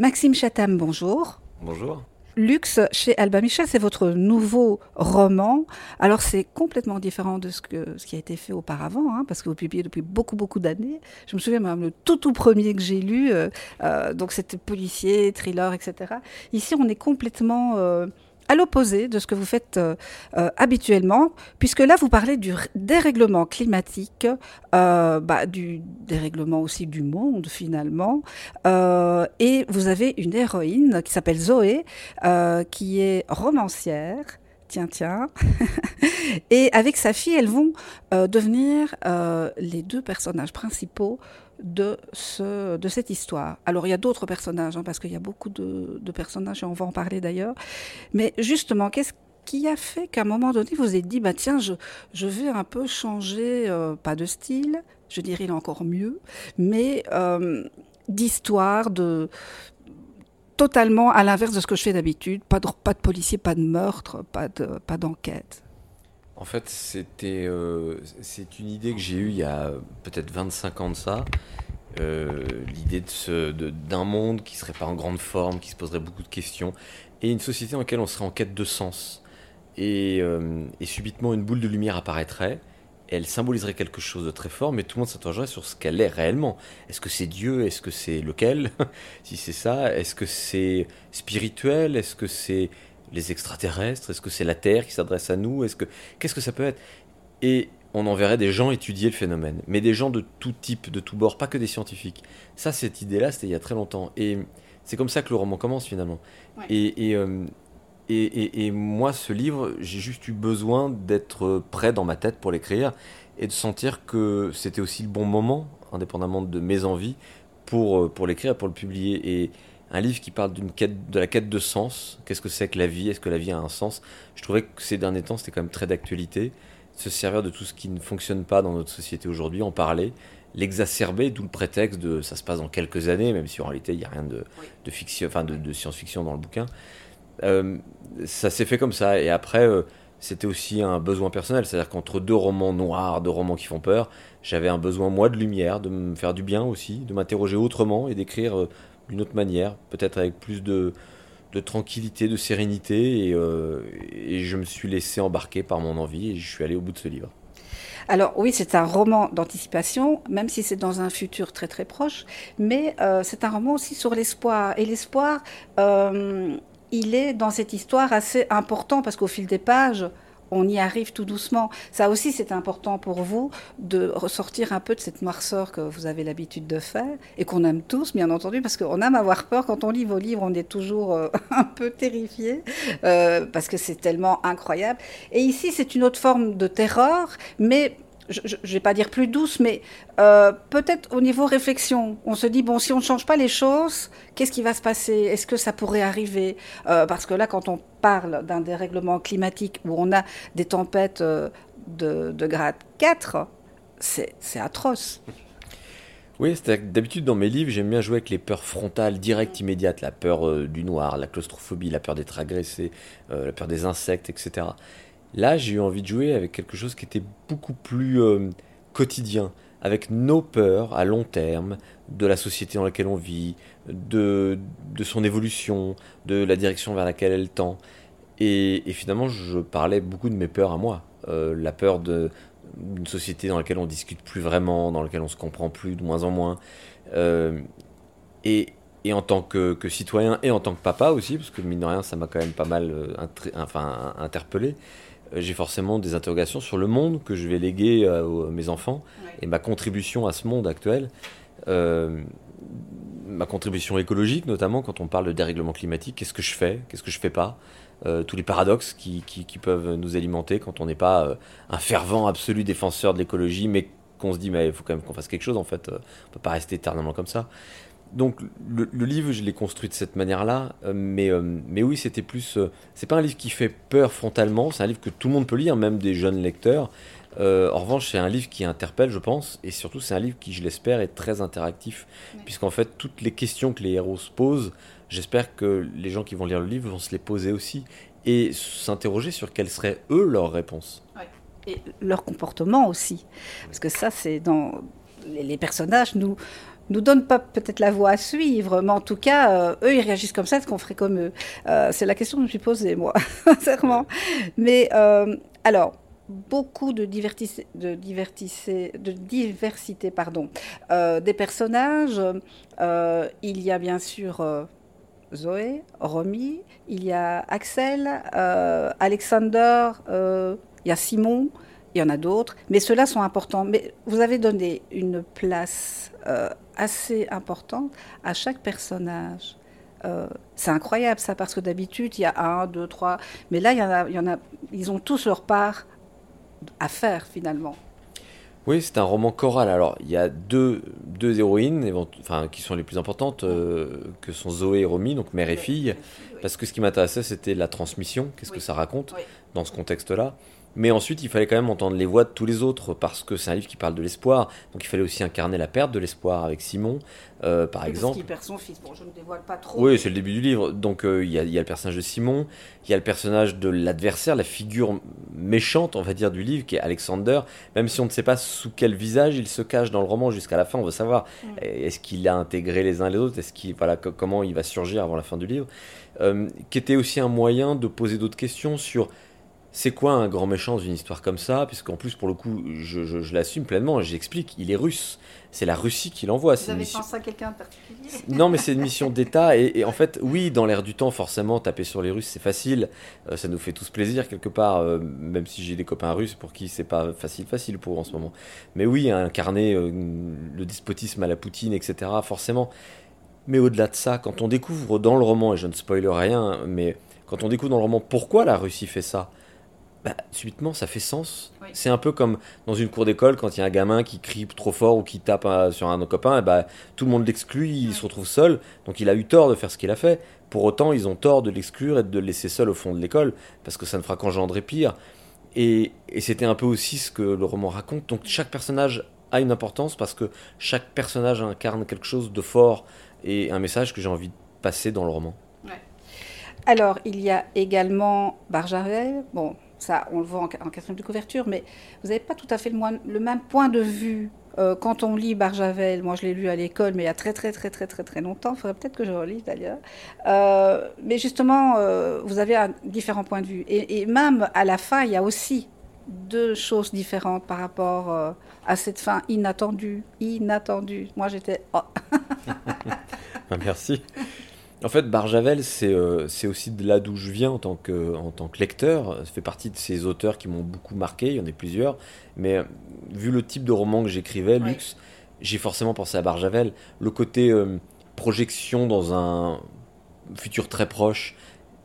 Maxime Chatham, bonjour. Bonjour. Luxe chez Alba Michel, c'est votre nouveau roman. Alors c'est complètement différent de ce, que, ce qui a été fait auparavant, hein, parce que vous publiez depuis beaucoup beaucoup d'années. Je me souviens même le tout tout premier que j'ai lu, euh, euh, donc c'était policier, thriller, etc. Ici on est complètement euh, à l'opposé de ce que vous faites euh, euh, habituellement, puisque là, vous parlez du dérèglement climatique, euh, bah, du dérèglement aussi du monde, finalement. et vous avez une héroïne qui s'appelle Zoé, qui est romancière. Tiens, tiens. et avec sa fille, elles vont devenir les deux personnages principaux de, ce, de cette histoire. Alors il y a d'autres personnages, hein, parce qu'il y a beaucoup de, personnages, et on va en parler d'ailleurs. Mais justement, qu'est-ce qui a fait qu'à un moment donné, vous vous êtes dit, bah tiens, je, vais un peu changer, euh, pas de style, je dirais encore mieux, mais euh, d'histoire, de totalement à l'inverse de ce que je fais d'habitude, pas de, pas de policier, pas de meurtre, pas d'enquête. En fait, c'était, euh, c'est une idée que j'ai eue il y a peut-être 25 ans de ça. Euh, l'idée d'un monde qui serait pas en grande forme, qui se poserait beaucoup de questions, et une société dans laquelle on serait en quête de sens. Et, euh, et subitement, une boule de lumière apparaîtrait. Elle symboliserait quelque chose de très fort, mais tout le monde s'interrogerait sur ce qu'elle est réellement. Est-ce que c'est Dieu? Est-ce que c'est lequel? Si c'est ça, est-ce que c'est spirituel? Est-ce que c'est les extraterrestres? Est-ce que c'est la Terre qui s'adresse à nous? Est-ce que qu'est-ce que ça peut être? Et on enverrait des gens étudier le phénomène, mais des gens de tout type, de tout bord, pas que des scientifiques. Ça, cette idée-là, c'était il y a très longtemps, et c'est comme ça que le roman commence finalement. Euh, et, et, et, moi, ce livre, j'ai juste eu besoin d'être prêt dans ma tête pour l'écrire et de sentir que c'était aussi le bon moment, indépendamment de mes envies, pour, euh, pour l'écrire, pour le publier. Et un livre qui parle d'une quête, de la quête de sens. Qu'est-ce que c'est que la vie Est-ce que la vie a un sens Je trouvais que ces derniers temps, c'était quand même très d'actualité. Se servir de tout ce qui ne fonctionne pas dans notre société aujourd'hui, en parler, l'exacerber, d'où le prétexte de ça se passe dans quelques années, même si en réalité il n'y a rien de, de fiction, enfin de, science-fiction dans le bouquin. Euh, ça s'est fait comme ça. Et après, euh, c'était aussi un besoin personnel. C'est-à-dire qu'entre deux romans noirs, deux romans qui font peur, j'avais un besoin, moi, de lumière, de me faire du bien aussi, de m'interroger autrement et d'écrire euh, d'une autre manière, peut-être avec plus de, tranquillité, de sérénité. Euh, et, je me suis laissé embarquer par mon envie et je suis allé au bout de ce livre. Alors oui, c'est un roman d'anticipation, même si c'est dans un futur très très proche, mais euh, c'est un roman aussi sur l'espoir. Et l'espoir, euh, il est dans cette histoire assez important parce qu'au fil des pages, on y arrive tout doucement. Ça aussi, c'est important pour vous de ressortir un peu de cette noirceur que vous avez l'habitude de faire et qu'on aime tous, bien entendu, parce qu'on aime avoir peur. Quand on lit vos livres, on est toujours euh, un peu terrifié euh, parce que c'est tellement incroyable. Et ici, c'est une autre forme de terreur, mais je ne vais pas dire plus douce, mais euh, peut-être au niveau réflexion, on se dit, bon, si on ne change pas les choses, qu'est-ce qui va se passer? Est-ce que ça pourrait arriver? Euh, Parce que là, quand on parle d'un dérèglement climatique où on a des tempêtes euh, de, de, grade 4, c'est atroce. Oui, d'habitude dans mes livres, j'aime bien jouer avec les peurs frontales, directes, immédiates, la peur du noir, la claustrophobie, la peur d'être agressé, la peur des insectes, etc. Là, j'ai eu envie de jouer avec quelque chose qui était beaucoup plus euh, quotidien, avec nos peurs à long terme, de la société dans laquelle on vit, de, de son évolution, de la direction vers laquelle elle tend. Et, finalement, je parlais beaucoup de mes peurs à moi. Euh, la peur d'une société dans laquelle on discute plus vraiment, dans laquelle on se comprend plus, de moins en moins. Euh, et, et en tant que, que, citoyen et en tant que papa aussi, parce que mine de rien, ça m'a quand même pas mal enfin, interpellé. Euh, j'ai forcément des interrogations sur le monde que je vais léguer à, mes enfants et ma contribution à ce monde actuel. Euh, ma contribution écologique, notamment quand on parle de dérèglement climatique, qu'est-ce que je fais, qu'est-ce que je fais pas, euh, tous les paradoxes qui, qui, peuvent nous alimenter quand on n'est pas un fervent absolu défenseur de l'écologie, mais qu'on se dit mais il faut quand même qu'on fasse quelque chose en fait, on peut pas rester éternellement comme ça donc le, livre, je l'ai construit de cette manière-là, euh, mais, euh, mais oui, c'était plus. Euh, c'est pas un livre qui fait peur frontalement, c'est un livre que tout le monde peut lire, même des jeunes lecteurs. en revanche, c'est un livre qui interpelle, je pense, et surtout c'est un livre qui, je l'espère, est très interactif, puisqu'en fait, toutes les questions que les héros se posent, j'espère que les gens qui vont lire le livre vont se les poser aussi, et s'interroger sur quelles seraient, eux, leurs réponses. Et leur comportement aussi. Parce que ça, c'est dans les personnages, nous, nous donnent pas peut-être la voie à suivre, mais en tout cas, euh, eux, ils réagissent comme ça, est-ce qu'on ferait comme eux euh, C'est la question que je me suis posée, moi, sincèrement. Mais alors, beaucoup de, de, de diversité pardon, des personnages. il y a bien sûr Zoé, Romy, il y a Axel, Alexander, il y a Simon, il y en a d'autres, mais ceux-là sont importants. Mais vous avez donné une place euh, assez importante à chaque personnage. Euh, c'est incroyable ça, parce que d'habitude, il y a un, deux, trois, mais là, il y, en a, il y en a, ils ont tous leur part à faire finalement. Oui, c'est un roman choral. Alors, il y a deux, deux héroïnes enfin, qui sont les plus importantes, euh, que sont Zoé et Romy, donc mère et fille. Parce que ce qui m'intéressait, c'était la transmission. Qu'est-ce que ça raconte dans ce contexte-là mais ensuite, il fallait quand même entendre les voix de tous les autres, parce que c'est un livre qui parle de l'espoir. Donc il fallait aussi incarner la perte de l'espoir avec Simon, euh, par exemple. Parce perd son fils. Bon, je ne dévoile pas trop. Oui, c'est le début du livre. Donc euh, il y, a le personnage de Simon, il y a le personnage de l'adversaire, la figure méchante, on va dire, du livre, qui est Alexander. Même si on ne sait pas sous quel visage il se cache dans le roman jusqu'à la fin, on veut savoir mm. est-ce qu'il a intégré les uns les autres, est-ce qu'il voilà comment il va surgir avant la fin du livre, euh, qui était aussi un moyen de poser d'autres questions sur c'est quoi un grand méchant dans une histoire comme ça? Puisqu'en plus, pour le coup, je, l'assume pleinement, j'explique, il est russe. C'est la Russie qui l'envoie. Vous avez pensé à quelqu'un en particulier? Non, mais c'est une mission d'État. Et, en fait, oui, dans l'air du temps, forcément, taper sur les Russes, c'est facile. Euh, ça nous fait tous plaisir, quelque part, euh, même si j'ai des copains russes pour qui c'est pas facile, facile pour eux en ce moment. Mais oui, incarner euh, le despotisme à la Poutine, etc., forcément. Mais au-delà de ça, quand on découvre dans le roman, et je ne spoil rien, mais quand on découvre dans le roman pourquoi la Russie fait ça, bah, subitement ça fait sens. C'est un peu comme dans une cour d'école quand il y a un gamin qui crie trop fort ou qui tape sur un copain, et bah, tout le monde l'exclut, il se retrouve seul, donc il a eu tort de faire ce qu'il a fait. Pour autant, ils ont tort de l'exclure et de le laisser seul au fond de l'école, parce que ça ne fera qu'engendrer pire. Et, et c'était un peu aussi ce que le roman raconte. Donc chaque personnage a une importance parce que chaque personnage incarne quelque chose de fort et un message que j'ai envie de passer dans le roman. Alors, il y a également Barjavel. Bon, ça, on le voit en, quatrième de couverture, mais vous n'avez pas tout à fait le, même point de vue euh, quand on lit Barjavel. Moi, je l'ai lu à l'école, mais il y a très, très, très, très, très, très longtemps. Il faudrait peut-être que je relise d'ailleurs. Euh, mais justement, euh, vous avez un différent point de vue. Et, même à la fin, il y a aussi deux choses différentes par rapport à cette fin inattendue. Inattendue. Moi, j'étais. Oh. Merci. En fait, Barjavel, euh, c'est aussi de là d'où je viens en tant, que, en tant que lecteur. Ça fait partie de ces auteurs qui m'ont beaucoup marqué, il y en a plusieurs. Mais euh, vu le type de roman que j'écrivais, Lux, j'ai forcément pensé à Barjavel. Le côté euh, projection dans un futur très proche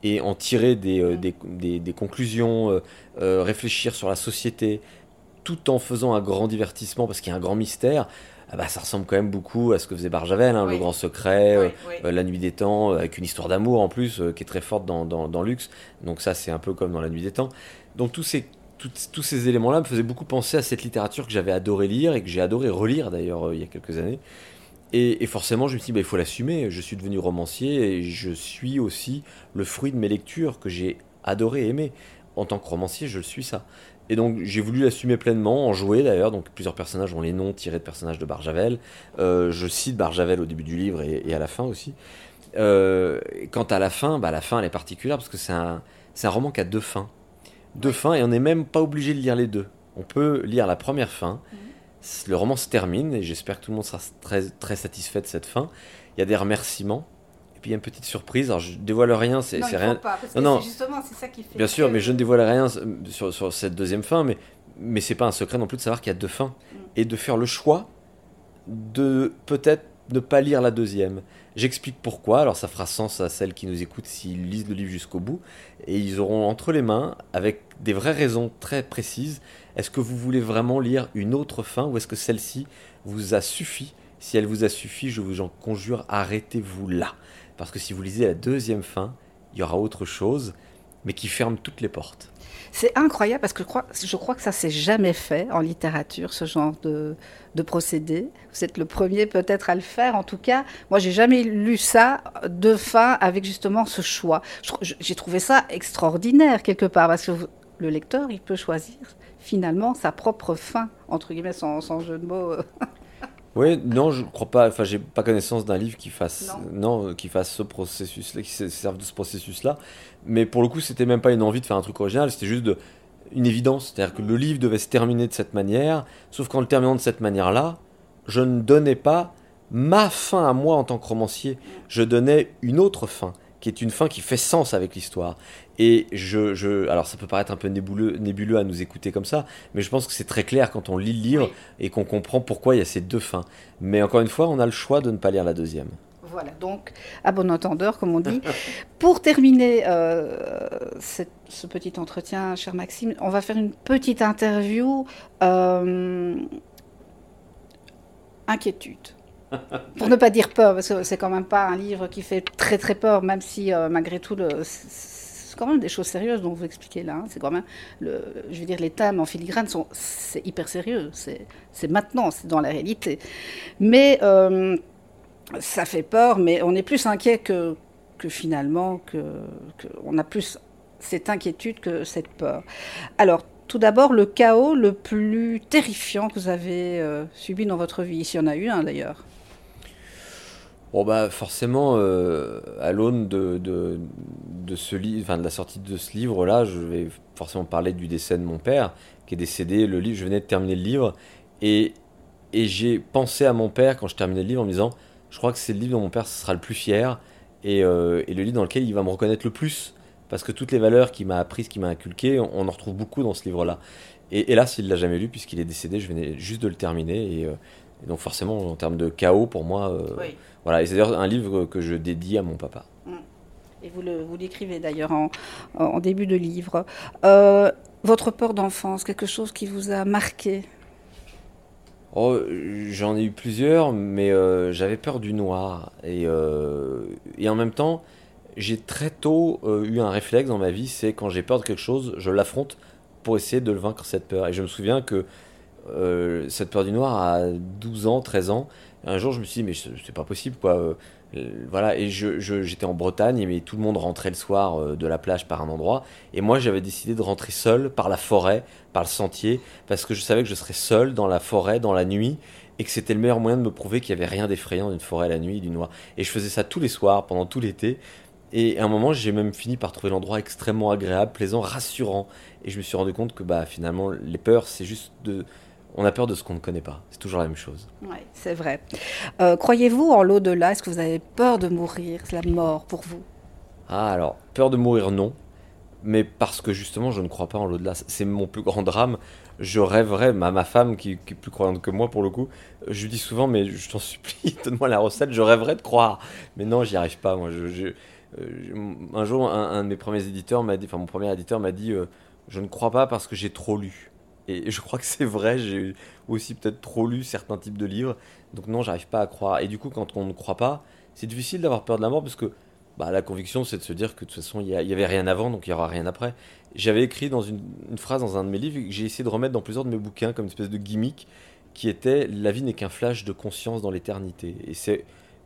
et en tirer des, des, des, conclusions, réfléchir sur la société, tout en faisant un grand divertissement parce qu'il y a un grand mystère. Ah bah, ça ressemble quand même beaucoup à ce que faisait Barjavel, hein, Le Grand Secret, euh, euh, La Nuit des Temps, euh, avec une histoire d'amour en plus, qui est très forte dans, dans, Lux. Donc ça, c'est un peu comme dans La Nuit des Temps. Donc tous ces, tous ces éléments-là me faisaient beaucoup penser à cette littérature que j'avais adoré lire et que j'ai adoré relire d'ailleurs il y a quelques années. Et, forcément, je me suis dit, bah, il faut l'assumer. Je suis devenu romancier et je suis aussi le fruit de mes lectures que j'ai adoré et aimé. En tant que romancier, je suis ça. Et donc j'ai voulu l'assumer pleinement, en jouer d'ailleurs. Donc plusieurs personnages ont les noms tirés de personnages de Barjavel. Euh, je cite Barjavel au début du livre et, à la fin aussi. Euh, quant à la fin, bah, la fin elle est particulière parce que c'est un, un roman qui a deux fins. Deux fins et on n'est même pas obligé de lire les deux. On peut lire la première fin. Mhm. Le roman se termine et j'espère que tout le monde sera très, très satisfait de cette fin. Il y a des remerciements puis il y a une petite surprise. Alors je dévoile rien, c'est rien. Pas, parce non, justement, c'est ça qui fait. Bien sûr, mais je ne dévoile rien sur, sur cette deuxième fin, mais mais c'est pas un secret non plus de savoir qu'il y a deux fins mm. et de faire le choix de peut-être ne pas lire la deuxième. J'explique pourquoi, alors ça fera sens à celles qui nous écoutent s'ils lisent le livre jusqu'au bout, et ils auront entre les mains, avec des vraies raisons très précises, est-ce que vous voulez vraiment lire une autre fin ou est-ce que celle-ci vous a suffi? Si elle vous a suffi, je vous en conjure, arrêtez-vous là. Parce que si vous lisez la deuxième fin, il y aura autre chose, mais qui ferme toutes les portes. C'est incroyable parce que je crois, que ça s'est jamais fait en littérature, ce genre de, procédé. Vous êtes le premier peut-être à le faire. En tout cas, moi, j'ai jamais lu ça de fin avec justement ce choix. J'ai trouvé ça extraordinaire quelque part parce que le lecteur, il peut choisir finalement sa propre fin, entre guillemets, sans, sans jeu de mots. Oui, non, je crois pas. Enfin, j'ai pas connaissance d'un livre qui fasse non, qui fasse ce processus, qui se serve de ce processus-là. Mais pour le coup, c'était même pas une envie de faire un truc original. C'était juste de, une évidence, c'est-à-dire que le livre devait se terminer de cette manière. Sauf qu'en le terminant de cette manière-là, je ne donnais pas ma fin à moi en tant que romancier. Je donnais une autre fin qui est une fin qui fait sens avec l'histoire. Et je, je, alors ça peut paraître un peu nébuleux, nébuleux à nous écouter comme ça, mais je pense que c'est très clair quand on lit le livre et qu'on comprend pourquoi il y a ces deux fins. Mais encore une fois, on a le choix de ne pas lire la deuxième. Voilà, donc à bon entendeur, comme on dit. Pour terminer euh, ce petit entretien, cher Maxime, on va faire une petite interview. Euh, inquiétude. Pour ne pas dire peur, parce que c'est quand même pas un livre qui fait très très peur, même si euh, malgré tout, c'est quand même des choses sérieuses dont vous expliquez là. Hein. C'est quand même, le, je veux dire, les thèmes en filigrane sont, c'est hyper sérieux. C'est maintenant, c'est dans la réalité. Mais euh, ça fait peur, mais on est plus inquiet que, que finalement, que on a plus cette inquiétude que cette peur. Alors, tout d'abord, le chaos le plus terrifiant que vous avez euh, subi dans votre vie, s'il y en a eu un d'ailleurs. Bon bah forcément, euh, à l'aune de, de, ce livre, de la sortie de ce livre-là, je vais forcément parler du décès de mon père, qui est décédé. Le livre, je venais de terminer le livre, et, et j'ai pensé à mon père quand je terminais le livre en me disant, je crois que c'est le livre dont mon père sera le plus fier, et, euh, et le livre dans lequel il va me reconnaître le plus, parce que toutes les valeurs qu'il m'a apprises, qu'il m'a inculquées, on, en retrouve beaucoup dans ce livre-là. Et hélas, il l'a jamais lu puisqu'il est décédé. Je venais juste de le terminer, et, euh, donc forcément, en termes de chaos, pour moi. oui voilà, et c'est d'ailleurs un livre que je dédie à mon papa. Mm. Et vous, le, vous l'écrivez d'ailleurs en, en, début de livre. Euh, votre peur d'enfance, quelque chose qui vous a marqué? Oh, j'en ai eu plusieurs, mais euh, j'avais peur du noir. Et, euh, et, en même temps, j'ai très tôt eu un réflexe dans ma vie, c'est quand j'ai peur de quelque chose, je l'affronte pour essayer de le vaincre cette peur. Et je me souviens que cette peur du noir à 12 ans, 13 ans, un jour, je me suis dit, mais c'est pas possible, quoi. Euh, voilà, et j'étais en Bretagne, mais tout le monde rentrait le soir euh, de la plage par un endroit. Et moi, j'avais décidé de rentrer seul par la forêt, par le sentier, parce que je savais que je serais seul dans la forêt, dans la nuit, et que c'était le meilleur moyen de me prouver qu'il n'y avait rien d'effrayant d'une forêt la nuit, du noir. Et je faisais ça tous les soirs, pendant tout l'été. Et à un moment, j'ai même fini par trouver l'endroit extrêmement agréable, plaisant, rassurant. Et je me suis rendu compte que bah, finalement, les peurs, c'est juste de, on a peur de ce qu'on ne connaît pas. C'est toujours la même chose. Oui, c'est vrai. Euh, croyez-vous en l'au-delà? Est-ce que vous avez peur de mourir? C'est la mort pour vous Ah, alors, peur de mourir, non. Mais parce que justement, je ne crois pas en l'au-delà. C'est mon plus grand drame. Je rêverais, ma, ma femme, qui, est plus croyante que moi pour le coup, je lui dis souvent, mais je t'en supplie, donne-moi la recette, je rêverais de croire. Mais non, j'y arrive pas. Moi, je, euh, un jour, un, de mes premiers éditeurs m'a dit, enfin, mon premier éditeur m'a dit, euh, je ne crois pas parce que j'ai trop lu. Et je crois que c'est vrai, j'ai aussi peut-être trop lu certains types de livres. Donc non, j'arrive pas à croire. Et du coup, quand on ne croit pas, c'est difficile d'avoir peur de la mort parce que bah, la conviction, c'est de se dire que de toute façon, il n'y avait rien avant, donc il n'y aura rien après. J'avais écrit dans une, phrase dans un de mes livres que j'ai essayé de remettre dans plusieurs de mes bouquins comme une espèce de gimmick qui était La vie n'est qu'un flash de conscience dans l'éternité. Et c'est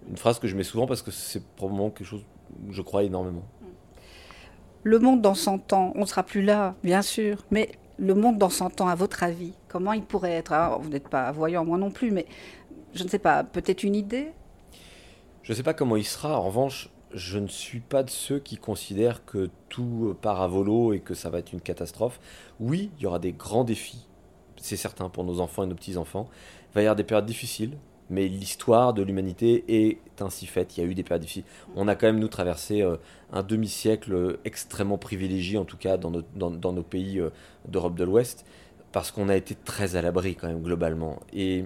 une phrase que je mets souvent parce que c'est probablement quelque chose où je crois énormément. Le monde dans 100 ans, on ne sera plus là, bien sûr, mais le monde dans 100 ans, à votre avis, comment il pourrait être? Vous n'êtes pas voyant, moi non plus, mais je ne sais pas, peut-être une idée? Je ne sais pas comment il sera. En revanche, je ne suis pas de ceux qui considèrent que tout part à volo et que ça va être une catastrophe. Oui, il y aura des grands défis, c'est certain, pour nos enfants et nos petits-enfants. Il va y avoir des périodes difficiles, mais l'histoire de l'humanité est ainsi faite. Il y a eu des périodes difficiles. On a quand même, nous, traversé euh, un demi-siècle extrêmement privilégié, en tout cas dans nos, pays euh, d'Europe de l'Ouest, parce qu'on a été très à l'abri, quand même, globalement. Et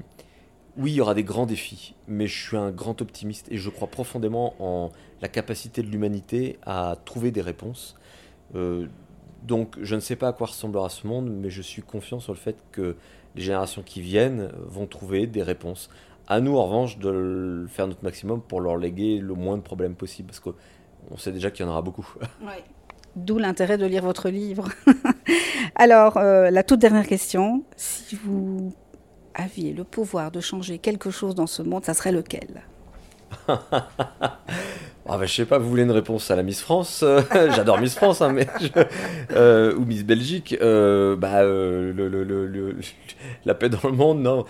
oui, il y aura des grands défis, mais je suis un grand optimiste et je crois profondément en la capacité de l'humanité à trouver des réponses. Euh, donc, je ne sais pas à quoi ressemblera ce monde, mais je suis confiant sur le fait que les générations qui viennent vont trouver des réponses à nous, en revanche, de faire notre maximum pour leur léguer le moins de problèmes possible, parce qu'on sait déjà qu'il y en aura beaucoup. D'où l'intérêt de lire votre livre. Alors, euh, la toute dernière question, si vous aviez le pouvoir de changer quelque chose dans ce monde, ça serait lequel? Ah bah, je sais pas, vous voulez une réponse à la Miss France J'adore Miss France, hein, mais euh, ou Miss Belgique. Euh, bah, euh, le, le, le, la paix dans le monde, non.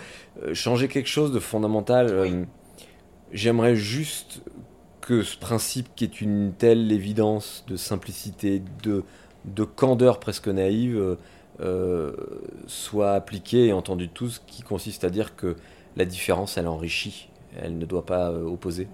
changer quelque chose de fondamental. J'aimerais juste que ce principe qui est une telle évidence de simplicité, de, de candeur presque naïve, soit appliqué et entendu de tous, qui consiste à dire que la différence, elle enrichit, elle ne doit pas opposer.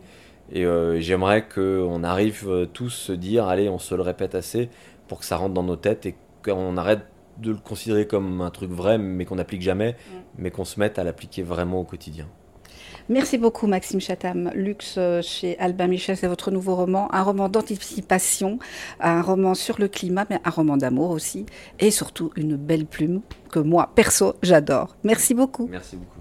Et euh, j'aimerais qu'on arrive euh, tous se dire, allez, on se le répète assez pour que ça rentre dans nos têtes et qu'on arrête de le considérer comme un truc vrai, mais qu'on n'applique jamais, mm. mais qu'on se mette à l'appliquer vraiment au quotidien. Merci beaucoup Maxime Chatham. Luxe euh, chez Albin Michel, c'est votre nouveau roman, un roman d'anticipation, un roman sur le climat, mais un roman d'amour aussi, et surtout une belle plume que moi, perso, j'adore. Merci beaucoup. Merci beaucoup.